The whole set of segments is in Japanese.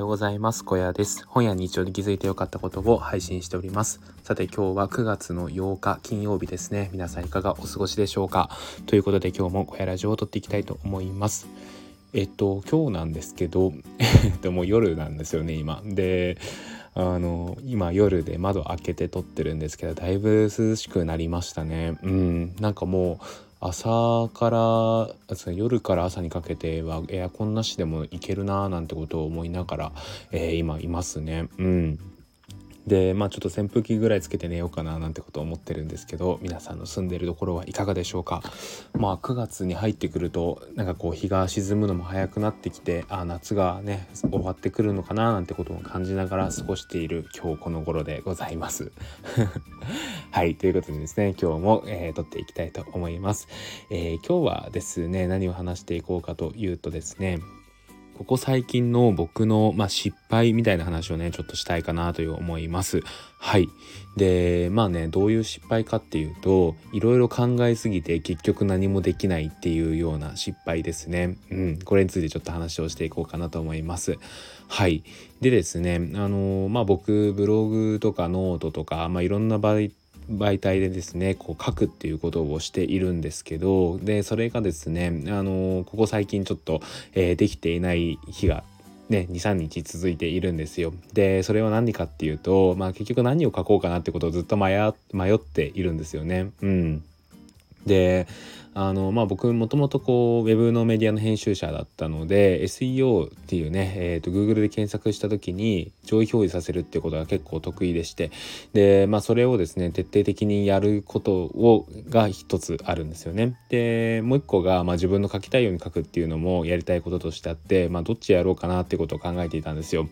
ようございます。小屋です。本や日常に気づいてよかったことを配信しております。さて今日は9月の8日金曜日ですね。皆さんいかがお過ごしでしょうか？ということで今日も小屋ラジオを撮っていきたいと思います。えっと今日なんですけど、えっともう夜なんですよね今。であの今夜で窓開けて撮ってるんですけどだいぶ涼しくなりましたね。うんなんかもう朝から夜から朝にかけてはエアコンなしでもいけるなーなんてことを思いながら、えー、今いますね。うん。でまあちょっと扇風機ぐらいつけて寝ようかななんてことを思ってるんですけど皆さんの住んでるところはいかがでしょうか？まあ9月に入ってくるとなんかこう日が沈むのも早くなってきてあ夏がね終わってくるのかななんてことを感じながら過ごしている今日この頃でございます。はいということでですね今日も、えー、撮っていきたいと思います、えー、今日はですね何を話していこうかというとですねここ最近の僕の、まあ、失敗みたいな話をねちょっとしたいかなという思います。はいでまあねどういう失敗かっていうといろいろ考えすぎて結局何もできないっていうような失敗ですね。うん、これについてちょっと話をしていこうかなと思います。はい。でですね、あのまあ僕ブログとかノートとか、まあ、いろんな場合媒体でですねこう書くっていうことをしているんですけどでそれがですねあのここ最近ちょっと、えー、できていない日がね、23日続いているんですよ。でそれは何かっていうと、まあ、結局何を書こうかなってことをずっと迷っているんですよね。うん、であのまあ僕もともとこうウェブのメディアの編集者だったので SEO っていうね、えーと、Google で検索した時に上位表示させるっていうことが結構得意でしてでまあそれをですね徹底的にやることをが一つあるんですよね。でもう一個が、まあ、自分の書きたいように書くっていうのもやりたいこととしてあって、まあ、どっちやろうかなってことを考えていたんですよ。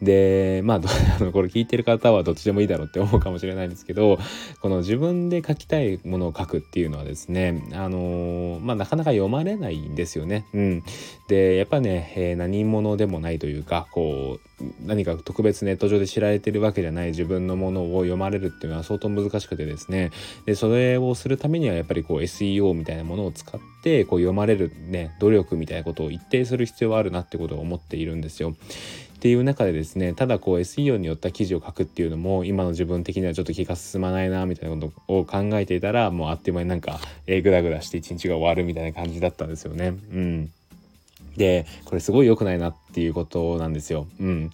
でまあ これ聞いてる方はどっちでもいいだろうって思うかもしれないんですけどこの自分で書きたいものを書くっていうのはですねあのまあなかなか読まれないんですよね。うん、でやっぱね、えー、何者でもないというかこう何か特別ネット上で知られてるわけじゃない自分のものを読まれるっていうのは相当難しくてですねでそれをするためにはやっぱりこう SEO みたいなものを使ってこう読まれるね努力みたいなことを一定する必要はあるなってことを思っているんですよ。っていう中でですねただこう SEO によった記事を書くっていうのも今の自分的にはちょっと気が進まないなみたいなことを考えていたらもうあっという間になんか、え、グダグダして一日が終わるみたいな感じだったんですよね。うんでこれすごい良くないなっていうことなんですよ。うん、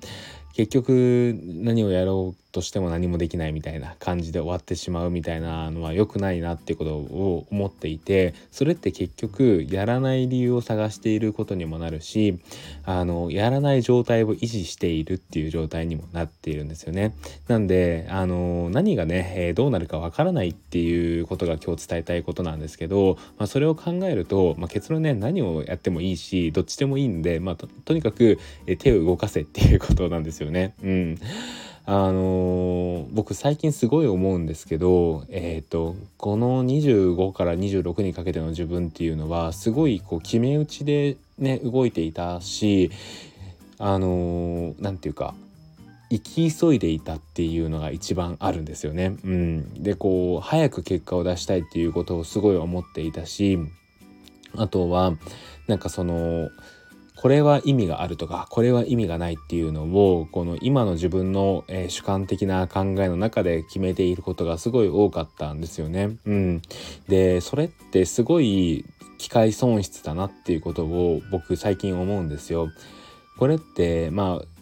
結局何をやろうとしても何もできないみたいな感じで終わってしまうみたいなのは良くないなっていうことを思っていてそれって結局やらない理由を探していることにもなるしあのやらない状態を維持しているっていう状態にもなっているんですよね。なんであの何がね、えー、どうなるかわからないっていうことが今日伝えたいことなんですけど、まあ、それを考えると、まあ、結論ね何をやってもいいしどっちでもいいんで、まあ、ととにかく手を動かせっていうことなんですよね。うんあのー、僕最近すごい思うんですけど、えーと、この25から26にかけての自分っていうのはすごいこう決め打ちでね動いていたしあの何、ー、て言うか生き急いでいたっていうのが一番あるんですよね。うん、でこう早く結果を出したいっていうことをすごい思っていたしあとはなんかそのこれは意味があるとかこれは意味がないっていうのをこの今の自分の、えー、主観的な考えの中で決めていることがすごい多かったんですよね。うん、でそれってすごい機械損失だなっていうことを僕最近思うんですよ。これってまあ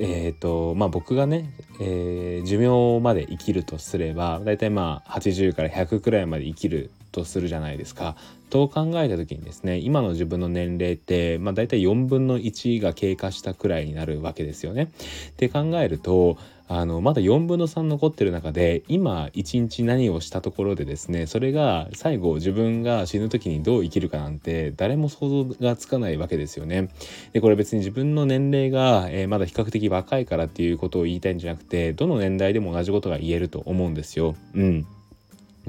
えーとまあ、僕がね、えー、寿命まで生きるとすれば大体まあ80から100くらいまで生きるとするじゃないですか。と考えた時にですね今の自分の年齢って、まあ、大体4分の1が経過したくらいになるわけですよね。って考えるとあのまだ4分の3残ってる中で今一日何をしたところでですねそれが最後自分が死ぬ時にどう生きるかなんて誰も想像がつかないわけですよね。でこれ別に自分の年齢が、えー、まだ比較的若いからっていうことを言いたいんじゃなくてどの年代でも同じことが言えると思うんですよ。うん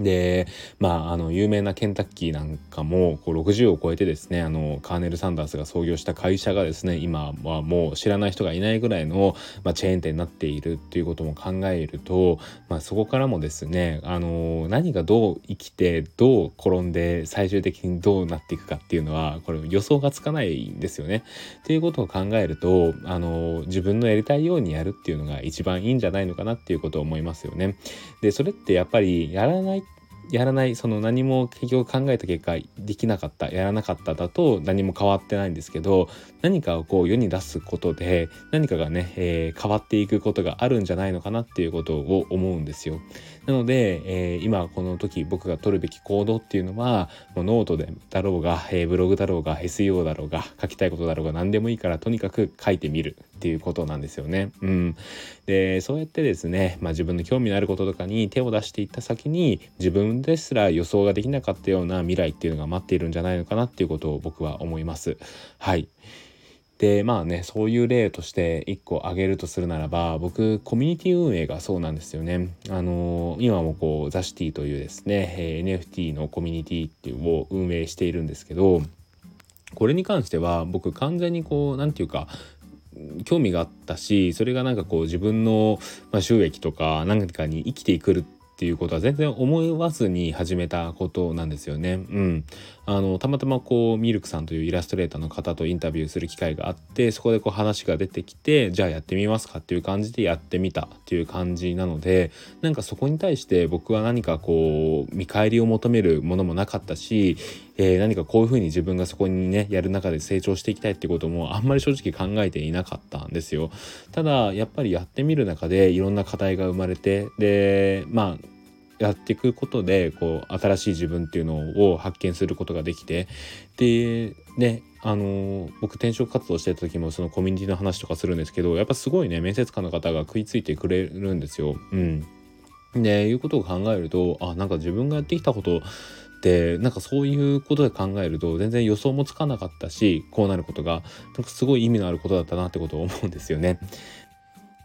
でまああの有名なケンタッキーなんかもこう60を超えてですねあのカーネル・サンダースが創業した会社がですね今はもう知らない人がいないぐらいの、まあ、チェーン店になっているっていうことも考えると、まあ、そこからもですねあの何がどう生きてどう転んで最終的にどうなっていくかっていうのはこれ予想がつかないんですよね。っていうことを考えるとあの自分のやりたいようにやるっていうのが一番いいんじゃないのかなっていうことを思いますよね。でそれってやっぱりやらないやらないその何も結局考えた結果できなかったやらなかっただと何も変わってないんですけど何かをこう世に出すことで何かがね、えー、変わっていくことがあるんじゃないのかなっていうことを思うんですよ。なので、えー、今この時僕が取るべき行動っていうのはもうノートでだろうが、えー、ブログだろうが SEO だろうが書きたいことだろうが何でもいいからとにかく書いてみるっていうことなんですよね。うん、でそうやってですね、まあ、自分の興味のあることとかに手を出していった先に自分ですら予想ができなかったような未来っていうのが待っているんじゃないのかなっていうことを僕は思います。はいでまあねそういう例として1個挙げるとするならば僕コミュニティ運営がそうなんですよね。あのー、今もこうザシティというですね、えー、NFT のコミュニティっていうを運営しているんですけどこれに関しては僕完全にこう何て言うか興味があったしそれがなんかこう自分の収益とか何かに生きていくっていうことは全然思わずに始めたことなんですよね。うん。あの、たまたまこう、ミルクさんというイラストレーターの方とインタビューする機会があって、そこでこう話が出てきて、じゃあやってみますかっていう感じでやってみたっていう感じなので、なんかそこに対して僕は何かこう、見返りを求めるものもなかったし、えー、何かこういうふうに自分がそこにね、やる中で成長していきたいってこともあんまり正直考えていなかったんですよ。ただ、やっぱりやってみる中でいろんな課題が生まれて、で、まあ、やっていくことでこう新しい自分っていうのを発見することができてでねあの僕転職活動してた時もそのコミュニティの話とかするんですけどやっぱすごいね面接官の方が食いついてくれるんですよ。うん、でいうことを考えるとあなんか自分がやってきたことってなんかそういうことで考えると全然予想もつかなかったしこうなることがなんかすごい意味のあることだったなってことを思うんですよね。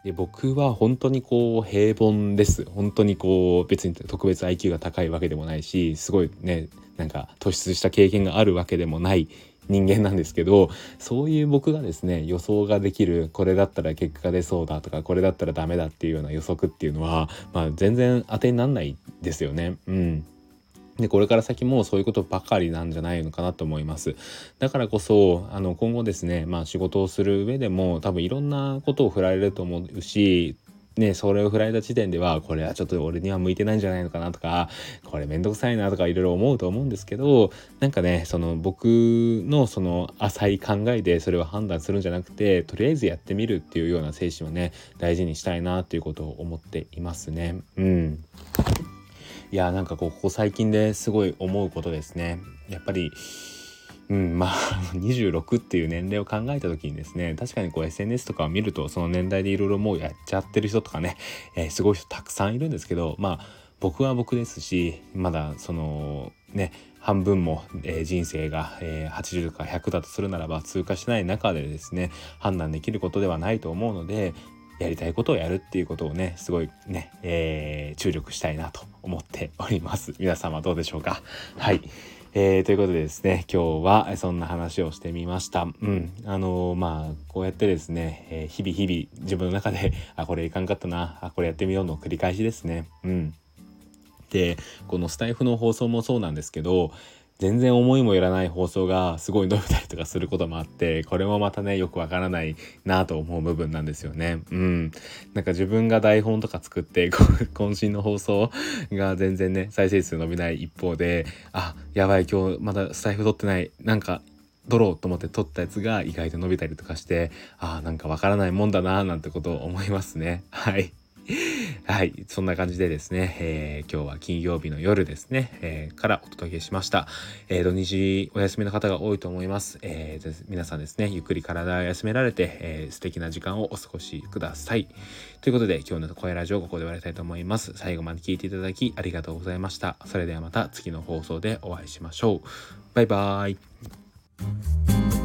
で僕は本当にこう平凡です本当にこう別に特別 IQ が高いわけでもないしすごいねなんか突出した経験があるわけでもない人間なんですけどそういう僕がですね予想ができるこれだったら結果が出そうだとかこれだったらダメだっていうような予測っていうのは、まあ、全然当てになんないですよね。うんでこれから先もそういうことばかりなんじゃないのかなと思います。だからこそあの今後ですね、まあ、仕事をする上でも多分いろんなことを振られると思うしね、それを振られた時点ではこれはちょっと俺には向いてないんじゃないのかなとかこれめんどくさいなとかいろいろ思うと思うんですけどなんかねその僕のその浅い考えでそれを判断するんじゃなくてとりあえずやってみるっていうような精神をね大事にしたいなっていうことを思っていますね。うんいやなんかここ最近ですごい思うことですね。やっぱりうんまあ 26っていう年齢を考えた時にですね確かにこう SNS とかを見るとその年代でいろいろもうやっちゃってる人とかね、えー、すごい人たくさんいるんですけどまあ僕は僕ですしまだそのね半分も、えー、人生が、えー、80とか100だとするならば通過しない中でですね判断できることではないと思うのでやりたいことをやるっていうことをねすごいね、えー、注力したいなと思っております。皆様どうでしょうか？はい。えー、ということでですね今日はそんな話をしてみました。うん。あのー、まあこうやってですね、え、日々日々自分の中であこれいかんかったなあこれやってみようの繰り返しですね。うん。でこのスタイフの放送もそうなんですけど全然思いもよらない放送がすごい伸びたりとかすることもあってこれもまたねよくわからないなと思う部分なんですよね。うんなんか自分が台本とか作って 渾身の放送が全然ね再生数伸びない一方であやばい今日まだスタイフ撮ってないなんか撮ろうと思って撮ったやつが意外と伸びたりとかしてあなんかわからないもんだななんてことを思いますね。はい はい。そんな感じでですね、えー、今日は金曜日の夜ですね、えー、からお届けしました。えー、土日お休みの方が多いと思います。えー、皆さんですね、ゆっくり体を休められて、えー、素敵な時間をお過ごしください。ということで、今日の声ラジオここで終わりたいと思います。最後まで聞いていただきありがとうございました。それではまた次の放送でお会いしましょう。バイバーイ。